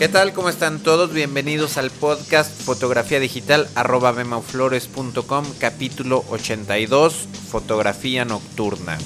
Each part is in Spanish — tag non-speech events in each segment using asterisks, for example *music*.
¿Qué tal? ¿Cómo están todos? Bienvenidos al podcast Fotografía Digital arroba memaflores.com capítulo 82 Fotografía Nocturna.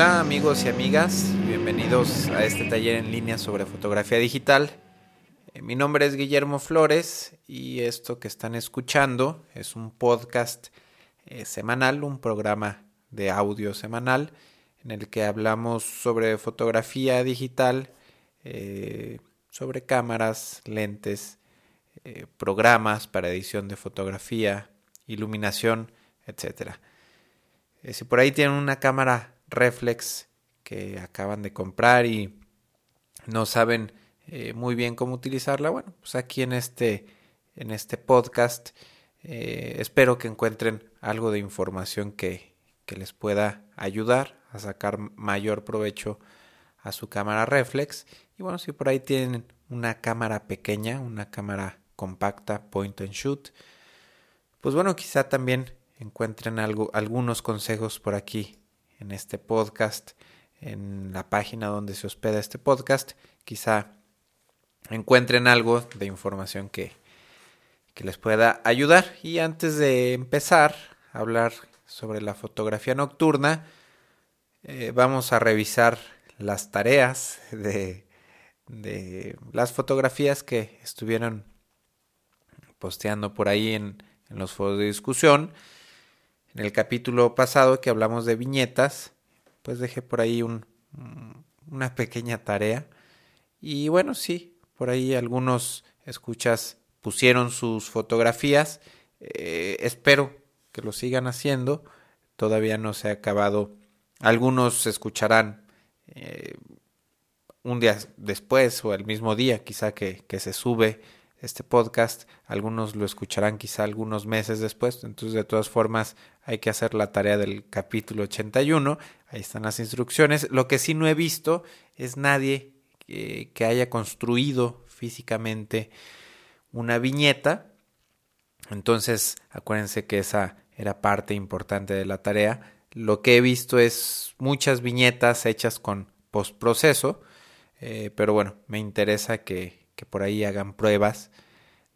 Hola amigos y amigas, bienvenidos a este taller en línea sobre fotografía digital. Eh, mi nombre es Guillermo Flores y esto que están escuchando es un podcast eh, semanal, un programa de audio semanal en el que hablamos sobre fotografía digital, eh, sobre cámaras, lentes, programas para edición de fotografía, iluminación, etc. si por ahí tienen una cámara reflex que acaban de comprar y no saben eh, muy bien cómo utilizarla, bueno, pues aquí en este, en este podcast eh, espero que encuentren algo de información que, que les pueda ayudar a sacar mayor provecho a su cámara reflex. Y bueno, si por ahí tienen una cámara pequeña, una cámara compacta, point and shoot, pues bueno, quizá también encuentren algo, algunos consejos por aquí en este podcast, en la página donde se hospeda este podcast, quizá encuentren algo de información que, que les pueda ayudar. Y antes de empezar a hablar sobre la fotografía nocturna, eh, vamos a revisar las tareas de, de, las fotografías que estuvieron posteando por ahí en, en los foros de discusión. En el capítulo pasado que hablamos de viñetas, pues dejé por ahí un, una pequeña tarea. Y bueno, sí, por ahí algunos escuchas pusieron sus fotografías. Eh, espero que lo sigan haciendo. Todavía no se ha acabado. Algunos escucharán eh, un día después o el mismo día, quizá que, que se sube este podcast. Algunos lo escucharán quizá algunos meses después. Entonces, de todas formas, hay que hacer la tarea del capítulo 81. Ahí están las instrucciones. Lo que sí no he visto es nadie que, haya construido físicamente una viñeta. Entonces, acuérdense que esa era parte importante de la tarea. Lo que he visto es muchas viñetas hechas con postproceso. Eh, pero bueno, me interesa que por ahí hagan pruebas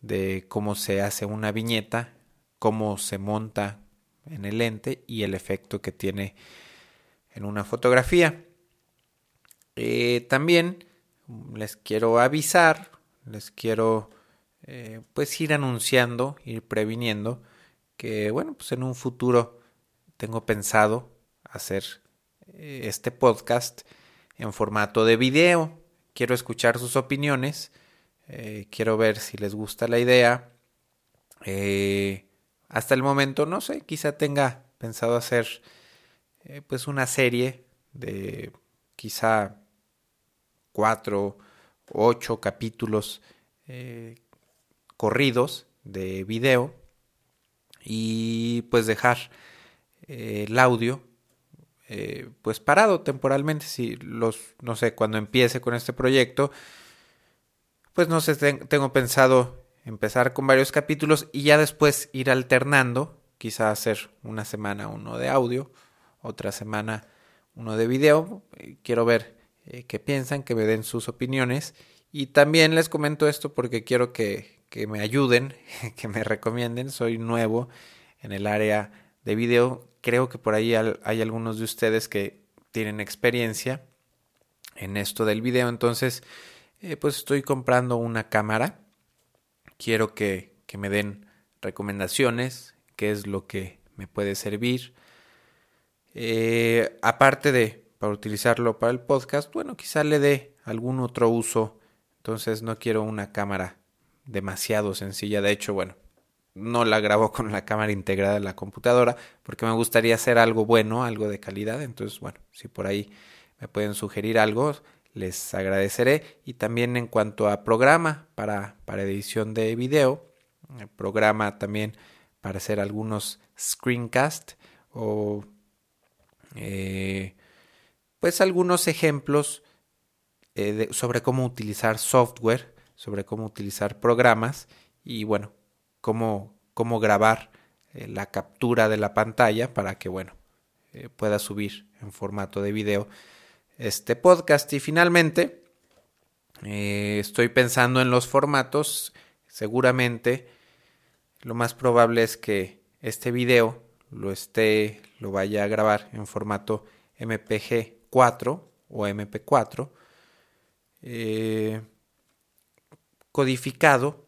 de cómo se hace una viñeta, cómo se monta en el lente y el efecto que tiene en una fotografía. Eh, también les quiero avisar, les quiero eh, pues ir anunciando, ir previniendo que bueno, pues en un futuro tengo pensado hacer eh, este podcast en formato de video. Quiero escuchar sus opiniones quiero ver si les gusta la idea. Hasta el momento, no sé, quizá tenga pensado hacer eh, pues una serie de quizá cuatro, ocho capítulos corridos de video y pues dejar el audio pues parado temporalmente. Si los no sé cuando empiece con este proyecto pues no sé, tengo pensado empezar con varios capítulos y ya después ir alternando, quizá hacer una semana uno de audio, otra semana uno de video. Quiero ver eh, qué piensan, que me den sus opiniones. Y también les comento esto porque quiero que, que me ayuden, *laughs* que me recomienden. Soy nuevo en el área de video. Creo que por ahí hay algunos de ustedes que tienen experiencia en esto del video. Entonces, eh, pues estoy comprando una cámara. Quiero que, que me den recomendaciones, qué es lo que me puede servir. Eh, aparte de para utilizarlo para el podcast, bueno, quizá le dé algún otro uso. Entonces no quiero una cámara demasiado sencilla. De hecho, bueno, no la grabo con la cámara integrada en la computadora porque me gustaría hacer algo bueno, algo de calidad. Entonces, bueno, si por ahí me pueden sugerir algo, les agradeceré. Y también en cuanto a programa para, para edición de video, programa también para hacer algunos screencast o eh, pues algunos ejemplos eh, sobre cómo utilizar software, sobre cómo utilizar programas y bueno, cómo, cómo grabar eh, la captura de la pantalla para que bueno, pueda subir en formato de video este podcast. Y finalmente, estoy pensando en los formatos. Seguramente lo más probable es que este video lo esté, lo vaya a grabar en formato MPG 4 o MP4, eh, codificado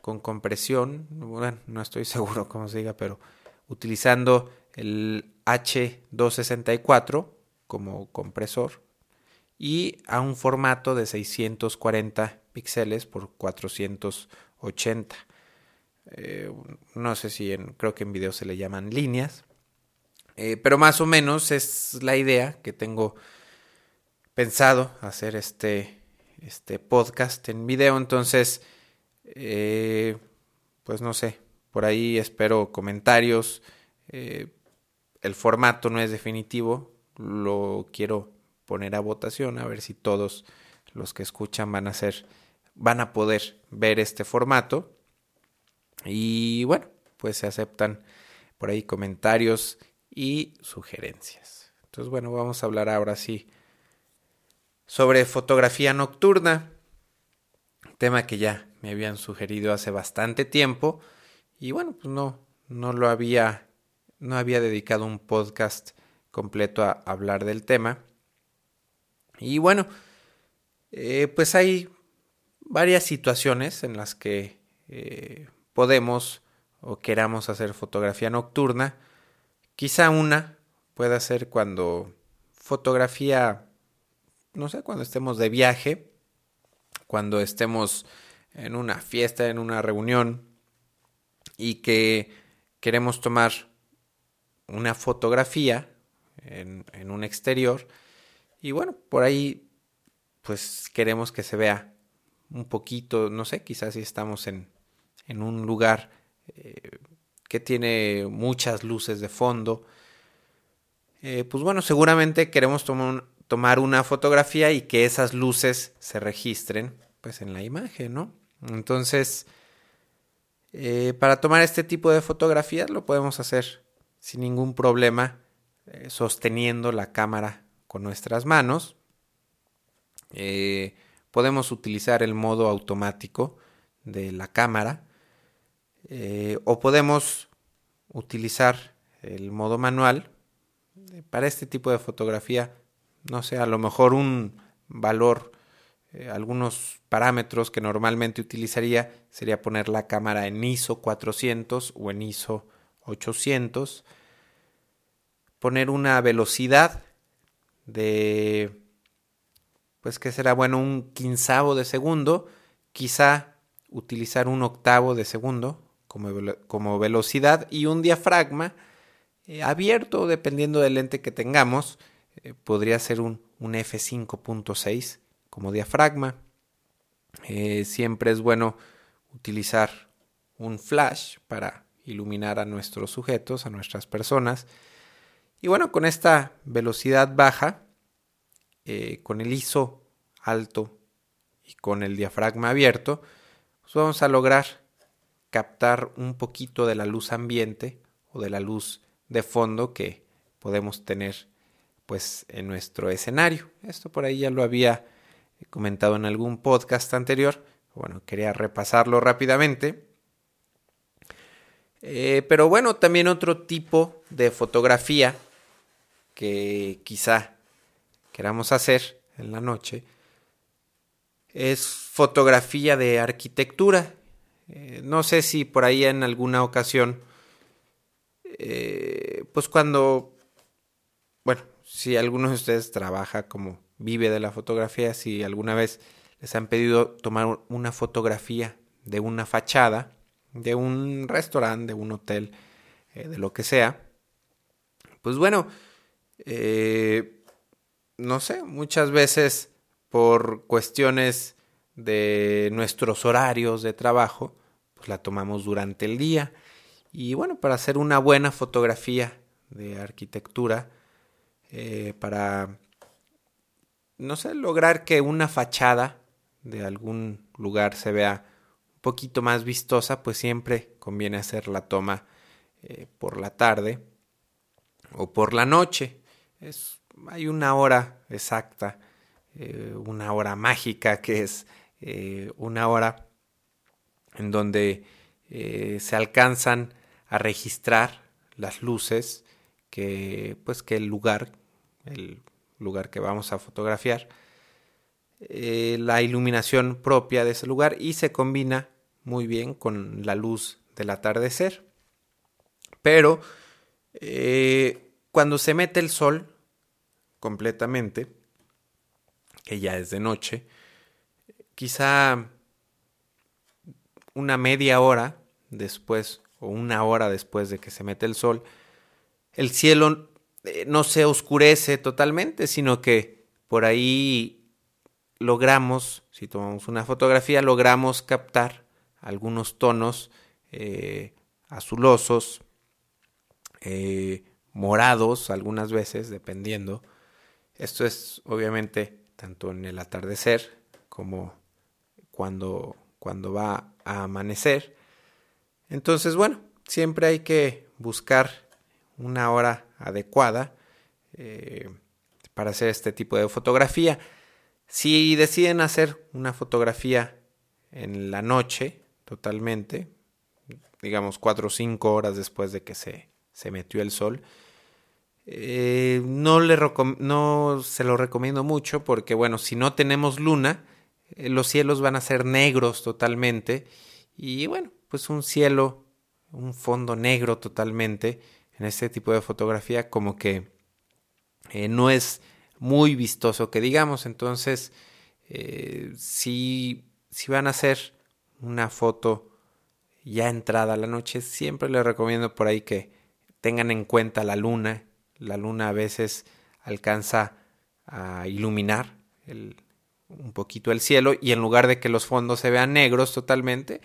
con compresión, bueno, no estoy *laughs* seguro cómo se diga, pero utilizando el H264 como compresor y a un formato de 640 píxeles por 480. Eh, no sé si en, creo que en video se le llaman líneas. Eh, pero más o menos es la idea que tengo pensado hacer este, este podcast en video. Entonces, eh, pues no sé, por ahí espero comentarios. el formato no es definitivo, lo quiero poner a votación a ver si todos los que escuchan van a ser van a poder ver este formato y bueno, pues se aceptan por ahí comentarios y sugerencias. Entonces, bueno, vamos a hablar ahora sí sobre fotografía nocturna, tema que ya me habían sugerido hace bastante tiempo y bueno, pues no no lo había no había dedicado un podcast completo a hablar del tema. Y bueno, eh, pues hay varias situaciones en las que eh, podemos o queramos hacer fotografía nocturna. Quizá una pueda ser cuando fotografía, no sé, cuando estemos de viaje, cuando estemos en una fiesta, en una reunión y que queremos tomar una fotografía en, un exterior. Y bueno, por ahí pues queremos que se vea un poquito, no sé, quizás si estamos en, en un lugar eh, que tiene muchas luces de fondo, eh, pues bueno, seguramente queremos tomar una fotografía y que esas luces se registren pues en la imagen, ¿no? Entonces, eh, para tomar este tipo de fotografías lo podemos hacer sin ningún problema sosteniendo la cámara con nuestras manos. podemos utilizar el modo automático de la cámara. Eh, o podemos utilizar el modo manual. Para este tipo de fotografía, no sé, a lo mejor un valor, eh, algunos parámetros que normalmente utilizaría sería poner la cámara en ISO 400 o en ISO 800, poner una velocidad de, pues que será bueno, un quinzavo de segundo, quizá utilizar un octavo de segundo, como, velocidad y un diafragma eh, abierto dependiendo del lente que tengamos. Eh, podría ser un, un f5.6 como diafragma. Eh, siempre es bueno utilizar un flash para iluminar a nuestros sujetos, a nuestras personas. Y bueno, con esta velocidad baja, con el ISO alto y con el diafragma abierto, pues vamos a lograr captar un poquito de la luz ambiente o de la luz de fondo que podemos tener pues en nuestro escenario. Esto por ahí ya lo había comentado en algún podcast anterior. Bueno, quería repasarlo rápidamente. Eh, pero bueno, también otro tipo de fotografía que quizá queramos hacer en la noche es fotografía de arquitectura. Eh, no sé si por ahí en alguna ocasión, eh, pues cuando, bueno, si alguno de ustedes trabaja como vive de la fotografía, si alguna vez les han pedido tomar una fotografía de una fachada, de un restaurante, de un hotel, eh, de lo que sea, pues bueno, no sé, muchas veces por cuestiones de nuestros horarios de trabajo, pues la tomamos durante el día Y bueno, para hacer una buena fotografía de arquitectura, eh, para, no sé, lograr que una fachada de algún lugar se vea un poquito más vistosa, pues siempre conviene hacer la toma eh, por la tarde o por la noche. Es, hay una hora exacta, eh, una hora mágica que es una hora en donde se alcanzan a registrar las luces que pues que el lugar el lugar que vamos a fotografiar eh, la iluminación propia de ese lugar y se combina muy bien con la luz del atardecer. Pero eh, cuando se mete el sol completamente que ya es de noche quizá una media hora después o una hora después de que se mete el sol, el cielo eh, no se oscurece totalmente, sino que por ahí logramos, si tomamos una fotografía, logramos captar algunos tonos eh, azulosos, eh, morados algunas veces, dependiendo. Esto es obviamente tanto en el atardecer como cuando, cuando va a amanecer. Entonces, bueno, siempre hay que buscar una hora adecuada eh, para hacer este tipo de fotografía. Si deciden hacer una fotografía en la noche, totalmente, digamos cuatro o cinco horas después de que se, se metió el sol, eh, no, le no se lo recomiendo mucho porque, bueno, si no tenemos luna, eh, los cielos van a ser negros totalmente y, bueno, pues un cielo, un fondo negro totalmente en este tipo de fotografía como que eh, no es muy vistoso que digamos. Entonces, si, si van a hacer una foto ya entrada la noche, siempre les recomiendo por ahí que tengan en cuenta la luna. La luna a veces alcanza a iluminar un poquito el cielo y en lugar de que los fondos se vean negros totalmente,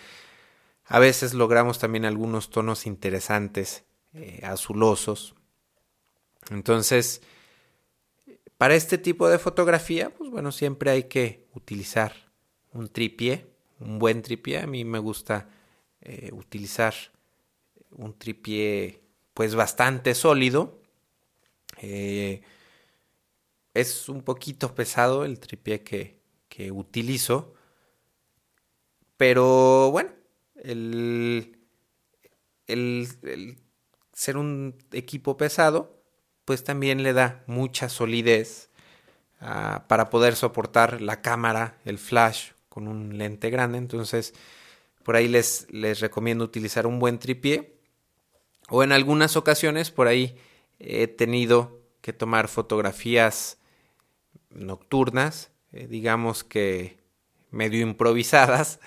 a veces logramos también algunos tonos interesantes, eh, azulosos. Entonces, para este tipo de fotografía, pues bueno, siempre hay que utilizar un tripié, un buen tripié. A mí me gusta eh, utilizar un tripié pues bastante sólido. Eh, es un poquito pesado el tripié que, que utilizo. Pero bueno, el, el, ser un equipo pesado, pues también le da mucha solidez ah, para poder soportar la cámara, el flash con un lente grande. Entonces, por ahí les, les recomiendo utilizar un buen tripié. O en algunas ocasiones, por ahí he tenido que tomar fotografías nocturnas, eh, digamos que medio improvisadas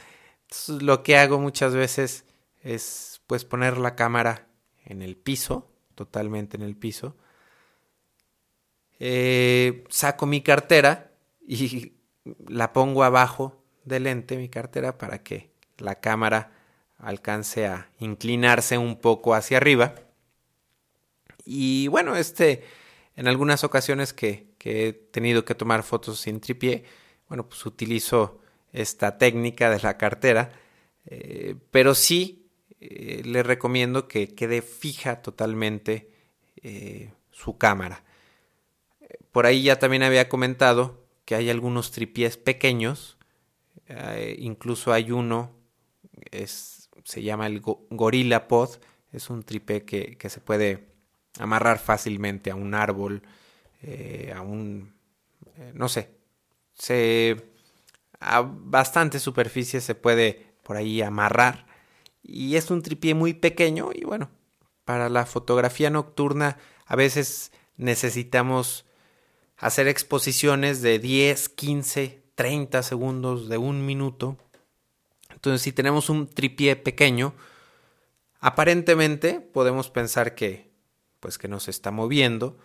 lo que hago muchas veces es pues poner la cámara en el piso, totalmente en el piso. Eh, saco mi cartera y *laughs* la pongo abajo del lente, mi cartera, para que la cámara alcance a inclinarse un poco hacia arriba. Y bueno, este, en algunas ocasiones que, que he tenido que tomar fotos sin tripié, bueno, pues utilizo esta técnica de la cartera, eh, pero sí eh, le recomiendo que quede fija totalmente eh, su cámara. Por ahí ya también había comentado que hay algunos tripiés pequeños, incluso hay uno, es, se llama el Gorilla Pod, es un tripié que, que, se puede amarrar fácilmente a un árbol, a un, no sé, se a bastante superficie se puede por ahí amarrar. Y es un tripié muy pequeño y bueno, para la fotografía nocturna a veces necesitamos hacer exposiciones de 10, 15, 30 segundos, de un minuto. Entonces si tenemos un tripié pequeño, aparentemente podemos pensar que pues que no se está moviendo,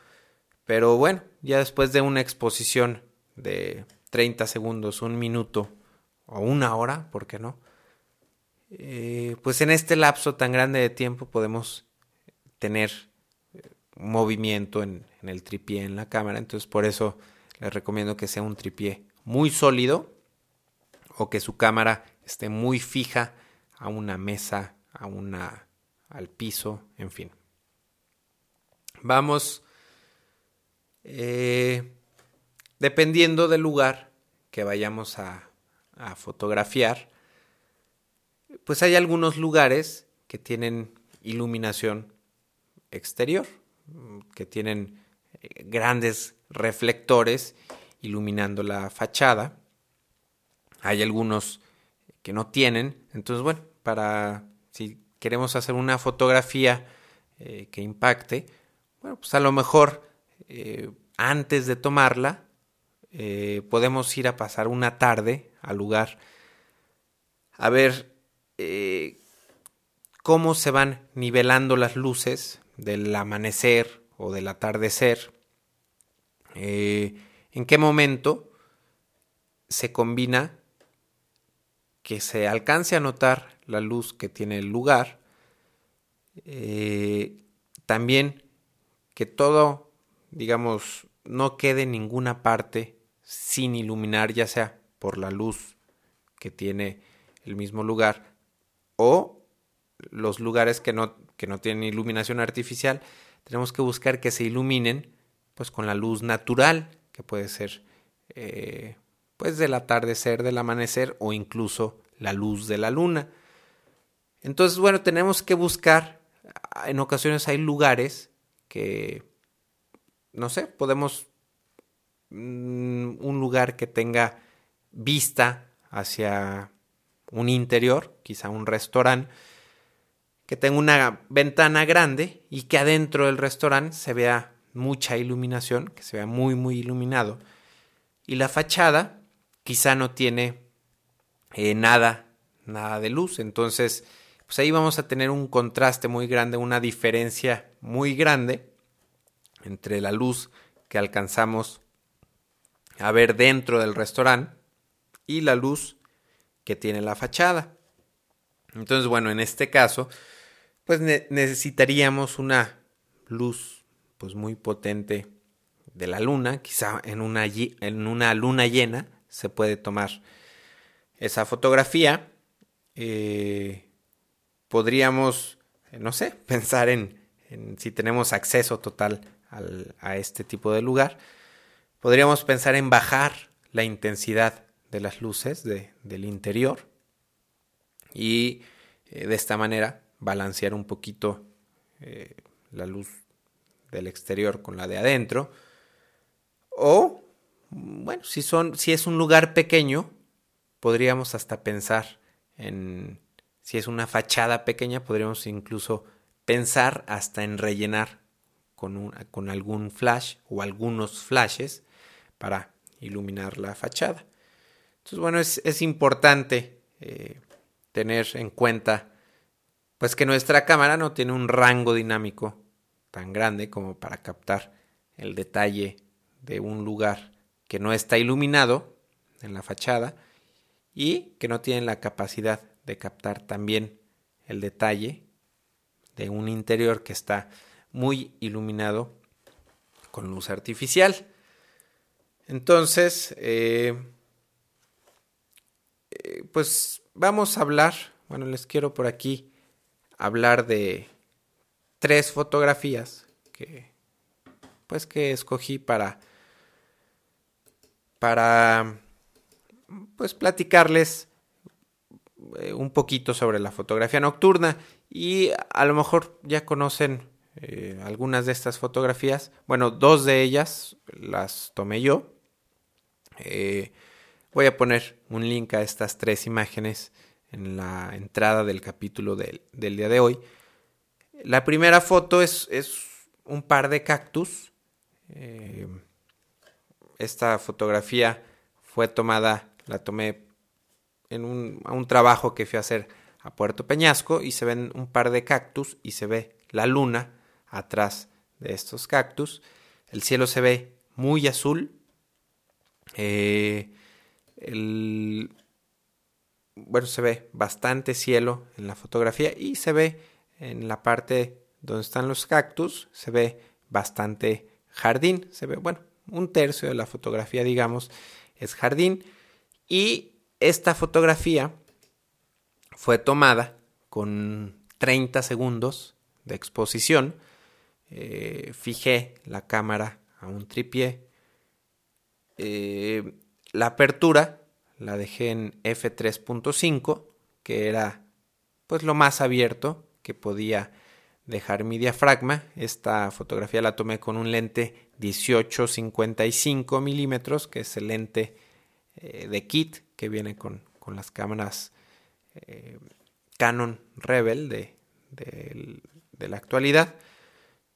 pero bueno, ya después de una exposición de 30 segundos, un minuto o una hora, ¿por qué no? eh, pues en este lapso tan grande de tiempo podemos tener movimiento en, en el tripié en la cámara. Entonces por eso les recomiendo que sea un tripié muy sólido o que su cámara esté muy fija a una mesa, a una al piso, en fin. Vamos eh, dependiendo del lugar que vayamos a, fotografiar, pues hay algunos lugares que tienen iluminación exterior, que tienen eh, grandes reflectores iluminando la fachada. Hay algunos que no tienen. Entonces, bueno, para si queremos hacer una fotografía eh, que impacte, bueno, pues a lo mejor eh, antes de tomarla eh, podemos ir a pasar una tarde al lugar. A ver cómo se van nivelando las luces del amanecer o del atardecer, en qué momento se combina que se alcance a notar la luz que tiene el lugar, eh, también que todo, digamos, no quede ninguna parte sin iluminar, ya sea por la luz que tiene el mismo lugar o los lugares que no, que no tienen iluminación artificial, tenemos que buscar que se iluminen pues con la luz natural, que puede ser eh, pues del atardecer, del amanecer o incluso la luz de la luna. Entonces, bueno, tenemos que buscar, en ocasiones hay lugares que, no sé, podemos, mm, un lugar que tenga vista hacia un interior, quizá un restaurante, que tenga una ventana grande y que adentro del restaurante se vea mucha iluminación, que se vea muy, muy iluminado. Y la fachada quizá no tiene eh, nada, nada de luz. Entonces, pues ahí vamos a tener un contraste muy grande, una diferencia muy grande entre la luz que alcanzamos a ver dentro del restaurante y la luz que tiene la fachada. Entonces, bueno, en este caso, pues necesitaríamos una luz pues muy potente de la luna, quizá en una, en una luna llena, se puede tomar esa fotografía. Eh, podríamos, no sé, *laughs* pensar en, si tenemos acceso total a este tipo de lugar. Podríamos pensar en bajar la intensidad de las luces del interior y eh, de esta manera balancear un poquito eh, la luz del exterior con la de adentro. O bueno, si, son, si es un lugar pequeño, podríamos hasta pensar en, si es una fachada pequeña, podríamos incluso pensar hasta en rellenar con, con algún flash o algunos flashes para iluminar la fachada. Entonces, bueno, es, es importante eh, tener en cuenta pues que nuestra cámara no tiene un rango dinámico tan grande como para captar el detalle de un lugar que no está iluminado en la fachada y que no tienen la capacidad de captar también el detalle de un interior que está muy iluminado con luz artificial. Entonces, eh, eh, pues vamos a hablar, bueno, les quiero por aquí hablar de tres fotografías que, pues que escogí para para pues platicarles eh, un poquito sobre la fotografía nocturna y a lo mejor ya conocen eh, algunas de estas fotografías. Bueno, dos de ellas las tomé yo. Eh, voy a poner un link a estas tres imágenes en la entrada del capítulo del, día de hoy. La primera foto es, es un par de cactus esta fotografía fue tomada, la tomé en un, a un trabajo que fui a hacer a Puerto Peñasco y se ven un par de cactus y se ve la luna atrás de estos cactus. El cielo se ve muy azul. Eh, bueno, se ve bastante cielo en la fotografía y se ve en la parte donde están los cactus, se ve bastante jardín, se ve, bueno, un tercio de la fotografía, digamos, es jardín. Y esta fotografía fue tomada con 30 segundos de exposición. Eh, fijé la cámara a un tripié. Eh, la apertura la dejé en f3.5, que era pues lo más abierto que podía dejar mi diafragma. Esta fotografía la tomé con un lente 18-55 milímetros, que es el lente eh, de kit que viene con, con las cámaras eh, Canon Rebel de, de, la actualidad.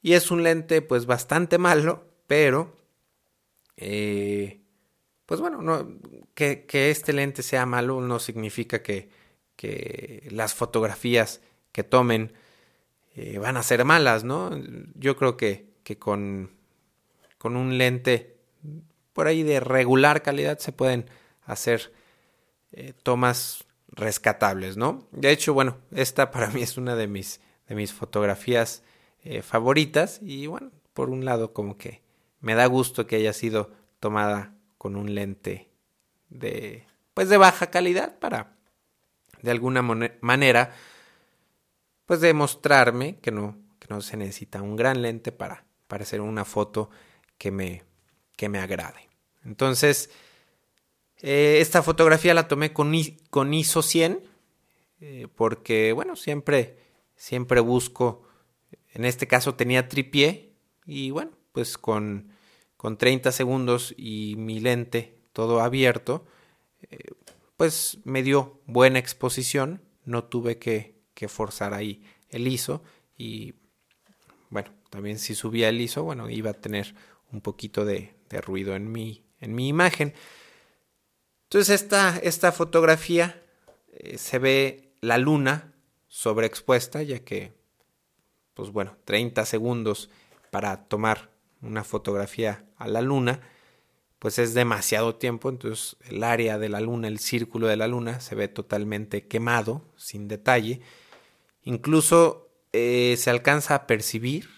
Y es un lente pues bastante malo, pero eh, pues bueno, no, que, que, este lente sea malo no significa que, que las fotografías que tomen van a ser malas, ¿no? Yo creo que, que con, con un lente por ahí de regular calidad se pueden hacer eh, tomas rescatables, ¿no? De hecho, bueno, esta *laughs* para mí es una de mis, de mis fotografías eh, favoritas y bueno, por un lado como que me da gusto que haya sido tomada con un lente de pues de baja calidad para de alguna manera pues demostrarme que no, que no se necesita un gran lente para, para hacer una foto que me, que me agrade. Entonces, eh, esta fotografía la tomé con, con ISO 100 eh, porque, bueno, siempre, siempre busco, en este caso tenía tripié y bueno, pues con, con 30 segundos y mi lente todo abierto, eh, pues me dio buena exposición, no tuve que, que forzar ahí el ISO y bueno, también si subía el ISO, bueno, iba a tener un poquito de, ruido en mi, en mi imagen. Entonces esta, esta fotografía eh, se ve la luna sobreexpuesta, ya que, pues bueno, 30 segundos para tomar una fotografía a la luna, pues es demasiado tiempo, entonces el área de la luna, el círculo de la luna, se ve totalmente quemado, sin detalle, Incluso eh, se alcanza a percibir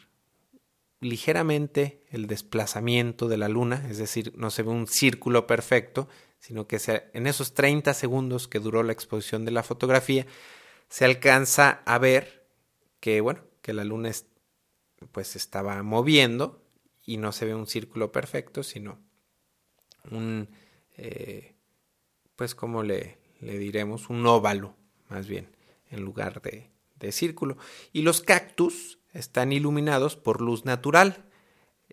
ligeramente el desplazamiento de la luna, es decir, no se ve un círculo perfecto, sino que en esos 30 segundos que duró la exposición de la fotografía, se alcanza a ver que, bueno, que la luna pues estaba moviendo y no se ve un círculo perfecto, sino un, eh, pues como le, le diremos, un óvalo, más bien, en lugar de, de círculo. Y los cactus están iluminados por luz natural,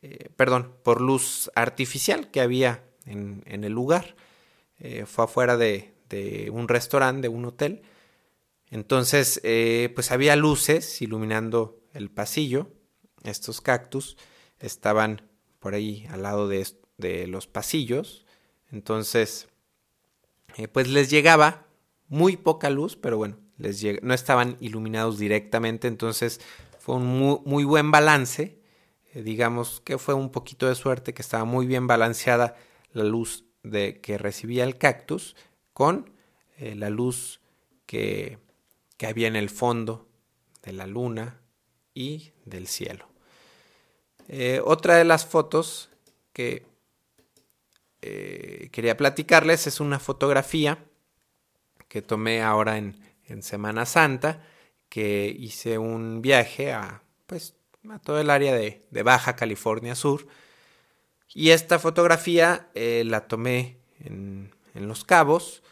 eh, perdón, por luz artificial que había en, el lugar. Eh, fue afuera de, un restaurante, de un hotel. Entonces, eh, pues había luces iluminando el pasillo. Estos cactus estaban por ahí al lado de, los pasillos. Entonces, pues les llegaba muy poca luz, pero bueno, no estaban iluminados directamente, entonces fue un muy, buen balance, digamos que fue un poquito de suerte, que estaba muy bien balanceada la luz de, que recibía el cactus con eh, la luz que, que había en el fondo de la luna y del cielo. Eh, otra de las fotos que quería platicarles es una fotografía que tomé ahora en, en Semana Santa, que hice un viaje a, pues, a todo el área de, Baja California Sur. Y esta fotografía eh, la tomé en, Los Cabos.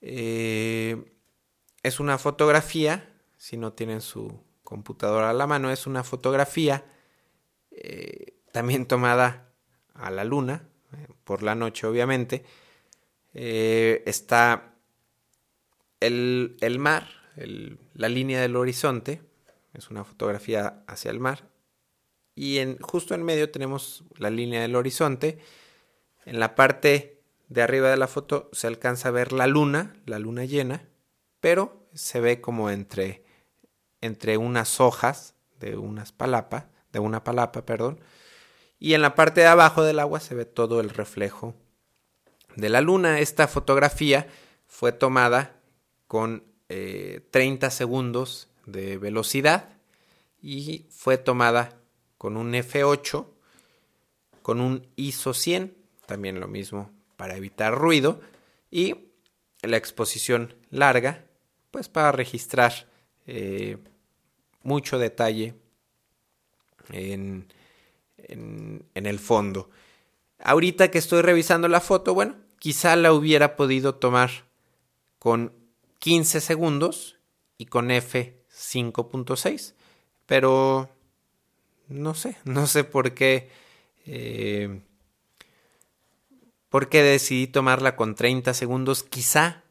Eh, es una fotografía, si no tienen su computadora a la mano, es una fotografía eh, también tomada a la luna, por la noche obviamente. está el, mar, la línea del horizonte, es una fotografía hacia el mar, y en, justo en medio tenemos la línea del horizonte. En la parte de arriba de la foto se alcanza a ver la luna, la luna llena, pero se ve como entre, entre unas hojas de unas palapa, de una palapa, perdón, y en la parte de abajo del agua se ve todo el reflejo de la luna. Esta fotografía fue tomada con 30 eh, segundos de velocidad y fue tomada con un F8 con un ISO 100, también lo mismo para evitar ruido y la exposición larga, pues para registrar eh, mucho detalle en, en, el fondo. Ahorita que estoy revisando la foto, bueno, quizá la hubiera podido tomar con 15 segundos y con F 5.6, pero no sé, *laughs* no sé por qué. Eh, ¿Por qué decidí tomarla con 30 segundos? Quizá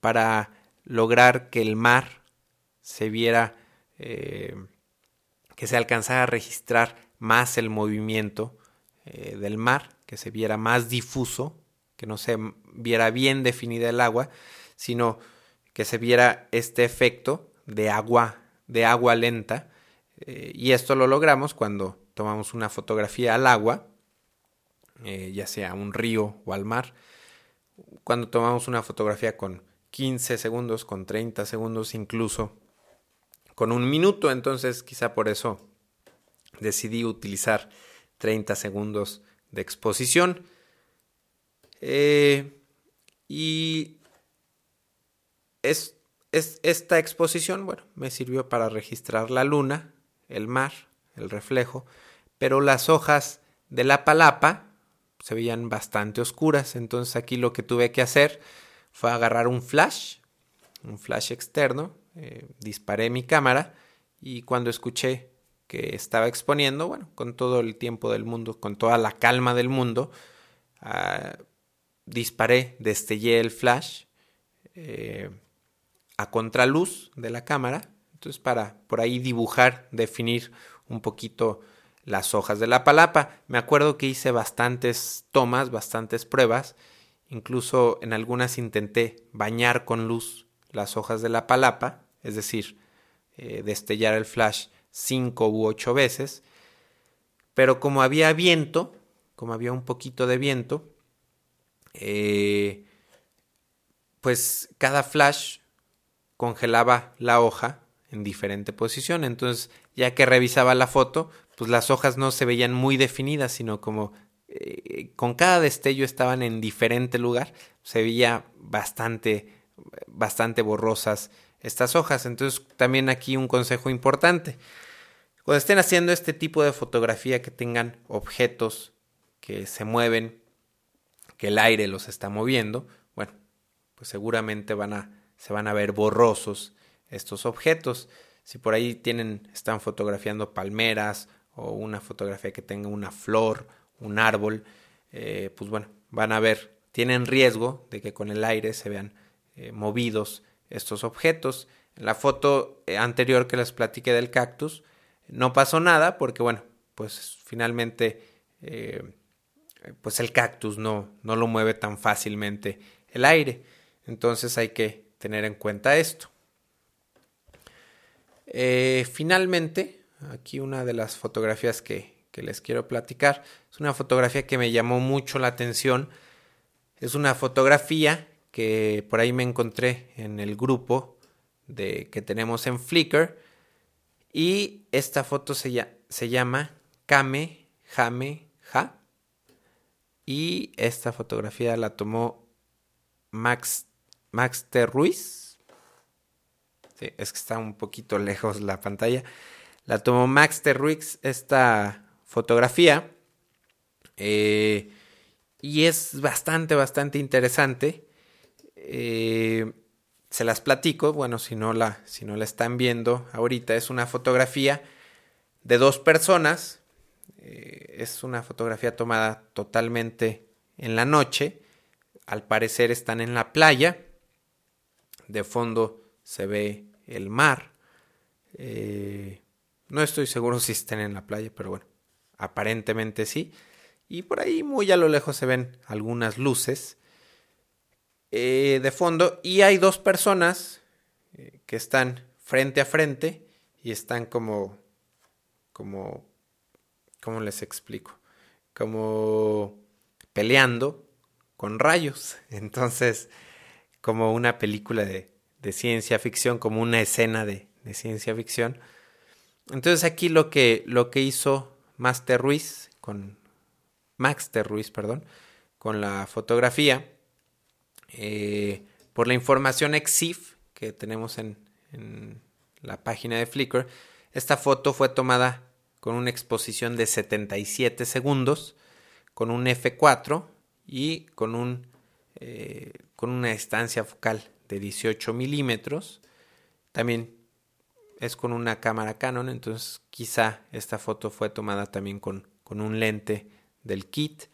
para lograr que el mar se viera, eh, que se alcanzara a registrar más el movimiento eh, del mar, que se viera más difuso, que no se viera bien definida el agua, sino que se viera este efecto de agua, de agua lenta. Eh, y esto lo logramos cuando tomamos una fotografía al agua eh, ya sea un río o al mar. Cuando tomamos una fotografía con 15 segundos, con 30 segundos, incluso con un minuto, entonces quizá por eso decidí utilizar 30 segundos de exposición. Eh, y es, es, esta exposición, bueno, me sirvió para registrar la luna, el mar, el reflejo, pero las hojas de la palapa se veían bastante oscuras. Entonces aquí lo que tuve que hacer fue agarrar un flash, un flash externo, eh, disparé mi cámara y cuando escuché que estaba exponiendo, bueno, con todo el tiempo del mundo, con toda la calma del mundo, ah, disparé, destellé el flash eh, a contraluz de la cámara, entonces para por ahí dibujar, definir un poquito las hojas de la palapa. Me acuerdo que hice bastantes tomas, bastantes pruebas, incluso en algunas intenté bañar con luz las hojas de la palapa, es decir, eh, destellar el flash cinco u ocho veces, pero como había viento, como había un poquito de viento, eh, pues cada flash congelaba la hoja en diferente posición. Entonces, ya que revisaba la foto, pues las hojas no se veían muy definidas, sino como eh, con cada destello estaban en diferente lugar, se veía bastante, bastante borrosas estas hojas. Entonces, también aquí un consejo importante. Cuando estén haciendo este tipo de fotografía que tengan objetos que se mueven, que el aire los está moviendo, bueno, pues seguramente van a, se van a ver borrosos estos objetos. Si por ahí tienen, están fotografiando palmeras o una fotografía que tenga una flor, un árbol, eh, pues bueno, van a ver, tienen riesgo de que con el aire se vean eh, movidos estos objetos. En la foto eh, anterior que les platiqué del cactus, no pasó nada porque bueno, pues finalmente pues el cactus no, no lo mueve tan fácilmente el aire. Entonces hay que tener en cuenta esto. finalmente, Aquí una de las fotografías que, les quiero platicar es una fotografía que me llamó mucho la atención. Es una fotografía que por ahí me encontré en el grupo de, que tenemos en Flickr. Y esta foto se, se llama Kame Jame Ja. Y esta fotografía la tomó Max, Max T. Ruiz. es que está un poquito lejos la pantalla. La tomó Max Terruix esta fotografía. Eh, y es bastante, bastante interesante. Eh, se las platico. Bueno, si no, la, si no la están viendo ahorita, es una fotografía de dos personas. Eh, es una fotografía tomada totalmente en la noche. Al parecer están en la playa. De fondo se ve el mar. No estoy seguro si estén en la playa, pero bueno, aparentemente sí. Y por ahí muy a lo lejos se ven algunas luces eh, de fondo y hay dos personas eh, que están frente a frente y están como, como, ¿cómo les explico? Como peleando con rayos. *laughs* Entonces, como una película de, ciencia ficción, como una escena de, ciencia ficción. Entonces aquí lo que, hizo Master Ruiz, con Max Ruiz, perdón, con la fotografía, eh, por la información EXIF que tenemos en, en la página de Flickr, esta foto fue tomada con una exposición de 77 segundos, con un F4 y con, un, eh, con una distancia focal de 18 milímetros. También es con una cámara Canon, entonces quizá esta foto fue tomada también con, con un lente del kit.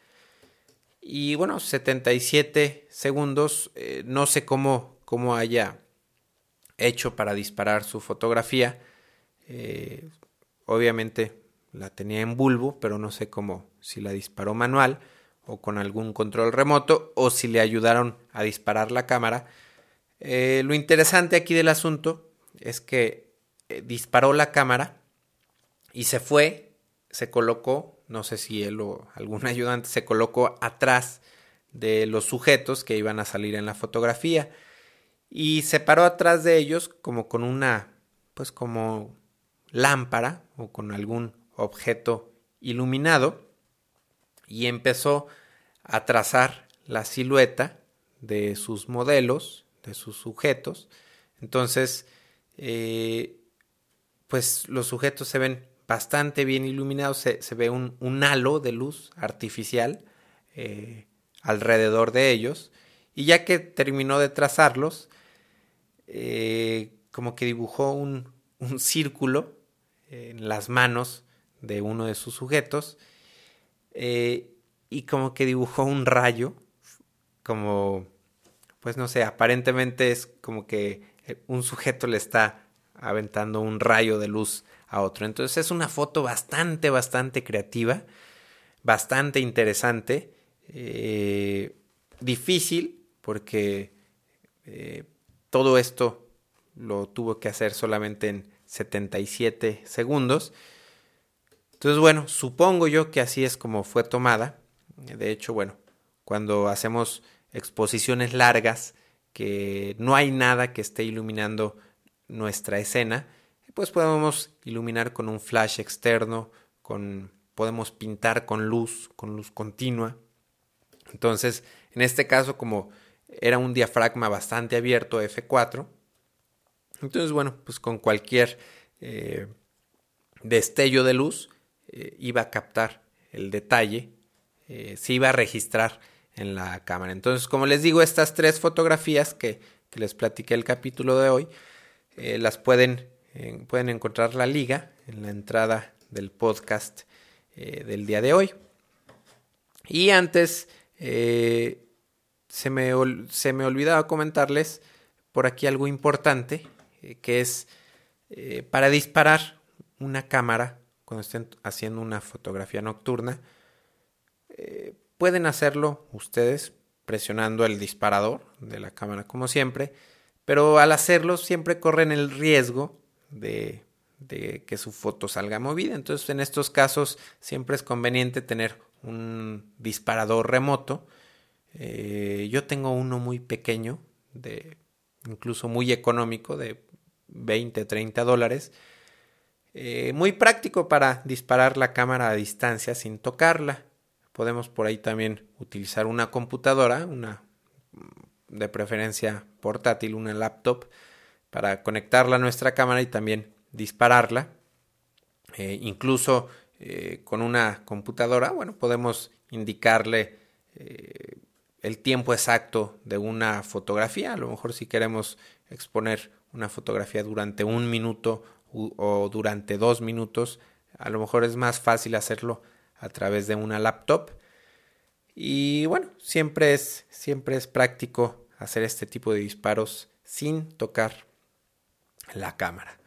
Y bueno, 77 segundos, eh, no sé cómo, cómo haya hecho para disparar su fotografía. Eh, obviamente la tenía en bulbo, pero no sé cómo, si la disparó manual o con algún control remoto o si le ayudaron a disparar la cámara. Eh, lo interesante aquí del asunto es que eh, disparó la cámara y se fue, se colocó, no sé si él o algún *laughs* ayudante se colocó atrás de los sujetos que iban a salir en la fotografía y se paró atrás de ellos como con una, pues como lámpara o con algún objeto iluminado y empezó a trazar la silueta de sus modelos, de sus sujetos. Entonces, eh, pues los sujetos se ven bastante bien iluminados, se, ve un, halo de luz artificial eh, alrededor de ellos. Y ya que terminó de trazarlos, eh, como que dibujó un, un círculo en las manos de uno de sus sujetos y como que dibujó un rayo, como, pues no sé, aparentemente es como que un sujeto le está aventando un rayo de luz a otro. Entonces es una foto bastante, bastante creativa, bastante interesante, eh, difícil porque eh, todo esto lo tuvo que hacer solamente en 77 segundos entonces, bueno, supongo yo que así es como fue tomada. De hecho, bueno, cuando hacemos exposiciones largas, que no hay nada que esté iluminando nuestra escena, pues podemos iluminar con un flash externo, con podemos pintar con luz, con luz continua. Entonces, en este caso, como era un diafragma bastante abierto, F4, entonces, bueno, pues con cualquier eh, destello de luz, eh, iba a captar el detalle, eh, se iba a registrar en la cámara. Entonces, como les digo, estas tres fotografías que, les platiqué el capítulo de hoy, eh, las pueden, pueden encontrar la liga en la entrada del podcast del día de hoy. Y antes, se, me, se me olvidaba comentarles por aquí algo importante, que es para disparar una cámara cuando estén haciendo una fotografía nocturna, eh, pueden hacerlo ustedes presionando el disparador de la cámara como siempre, pero al hacerlo siempre corren el riesgo de, que su foto salga movida. Entonces en estos casos siempre es conveniente tener un disparador remoto. Eh, yo tengo uno muy pequeño, de incluso muy económico, de 20, 30 dólares eh, muy práctico para disparar la cámara a distancia sin tocarla. Podemos por ahí también utilizar una computadora, una de preferencia portátil, una laptop, para conectarla a nuestra cámara y también dispararla. Eh, incluso eh, con una computadora, bueno, podemos indicarle el tiempo exacto de una fotografía. A lo mejor si queremos exponer una fotografía durante un minuto o durante dos minutos. A lo mejor es más fácil hacerlo a través de una laptop. Y bueno, siempre es, siempre es práctico hacer este tipo de disparos sin tocar la cámara.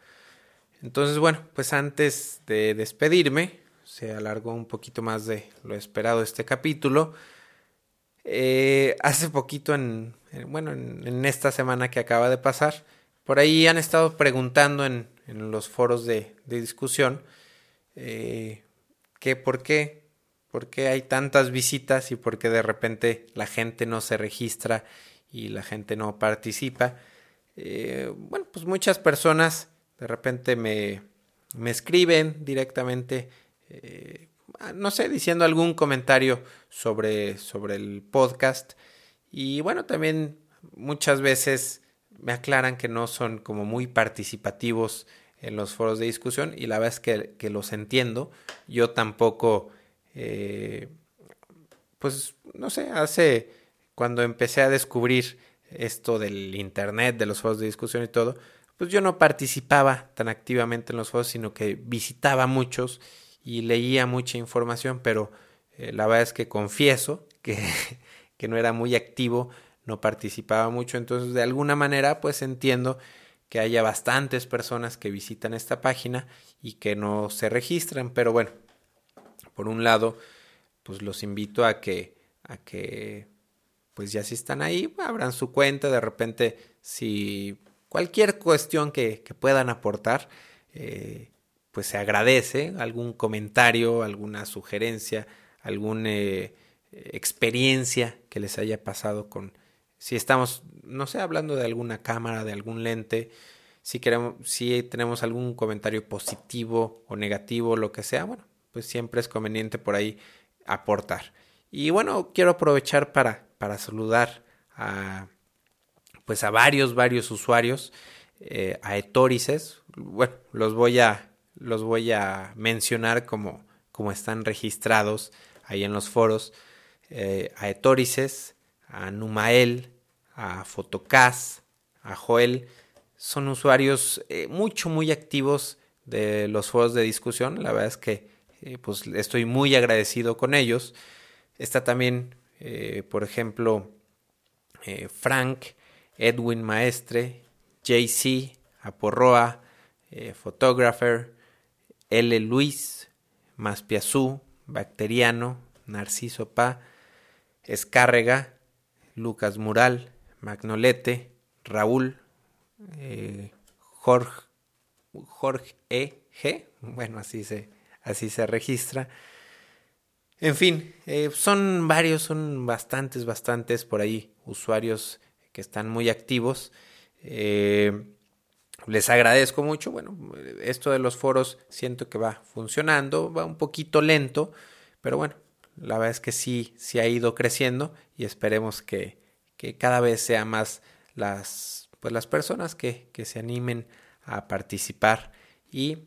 Entonces, bueno, pues antes de despedirme, se alargó un poquito más de lo esperado este capítulo. Eh, hace poquito, en, bueno, en, esta semana que acaba de pasar, por ahí han estado preguntando en, los foros de, discusión eh, por qué, por qué hay tantas visitas y por qué de repente la gente no se registra y la gente no participa. Eh, bueno, pues muchas personas de repente me, me escriben directamente, eh, no sé, diciendo algún comentario sobre, sobre el podcast. Y bueno, también muchas veces me aclaran que no son como muy participativos en los foros de discusión y la verdad es que, que los entiendo. Yo tampoco, eh, pues no sé, hace cuando empecé a descubrir esto del internet, de los foros de discusión y todo, pues yo no participaba tan activamente en los foros, sino que visitaba muchos y leía mucha información, pero eh, la verdad es que confieso que, *laughs* que no era muy activo, no participaba mucho, entonces de alguna manera pues entiendo que haya bastantes personas que visitan esta página y que no se registran, pero bueno, por un lado, pues los invito a que a que pues ya si están ahí, abran su cuenta, de repente si cualquier cuestión que, puedan aportar, eh, pues se agradece, algún comentario, alguna sugerencia, alguna eh, experiencia que les haya pasado con, si estamos, no sé, hablando de alguna cámara, de algún lente, si queremos, si tenemos algún comentario positivo o negativo, lo que sea, bueno, pues siempre es conveniente por ahí aportar. Y bueno, quiero aprovechar para, para saludar a pues a varios, varios usuarios, eh, a etorices. Bueno, los voy a, los voy a mencionar como, como están registrados ahí en los foros. Eh, a etorices, a Numael, a Fotocas, a Joel, son usuarios eh, mucho, muy activos de los foros de discusión. La verdad es que eh, pues estoy muy agradecido con ellos. Está también, eh, por ejemplo, Frank, Edwin Maestre, JC, Aporroa, Photographer, L. Luis, Maspiazú, Bacteriano, Narciso Pa, Escárrega, Lucas Mural, Magnolete, Raúl, eh, Jorge, Jorge E. G. Bueno, así se, así se registra. En fin, eh, son varios, son bastantes, bastantes por ahí usuarios que están muy activos. Eh, les agradezco mucho. Bueno, esto de los foros siento que va funcionando, va un poquito lento, pero bueno, la verdad es que sí, sí ha ido creciendo y esperemos que, que cada vez sea más las, pues las personas que, que se animen a participar y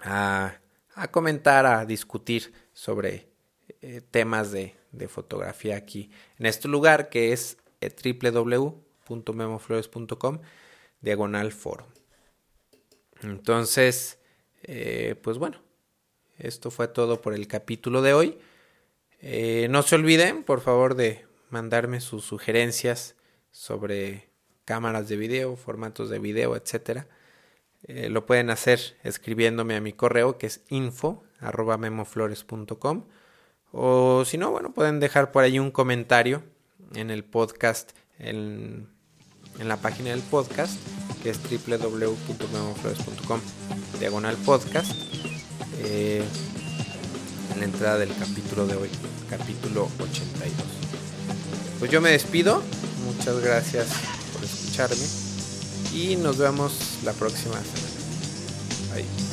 a, a comentar, a discutir sobre eh, temas de, de, fotografía aquí en este lugar que es eh, www.memoflores.com diagonal foro. Entonces, eh, pues bueno, esto fue todo por el capítulo de hoy. No se olviden, por favor, de mandarme sus sugerencias sobre cámaras de video, formatos de video, etcétera. Eh, lo pueden hacer escribiéndome a mi correo que es info arroba memoflores.com o si no, bueno, pueden dejar por ahí un comentario en el podcast, en, en la página del podcast que es www.memoflores.com diagonal podcast eh, en la entrada del capítulo de hoy, capítulo 82. Pues yo me despido. Muchas gracias por escucharme. Y nos vemos la próxima semana.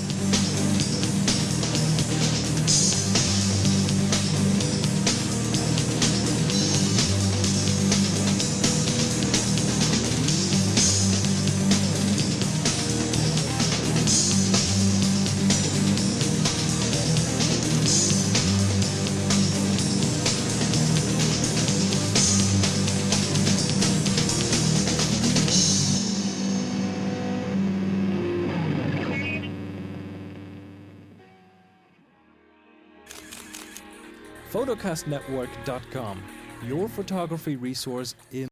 photocastnetwork.com, your photography resource in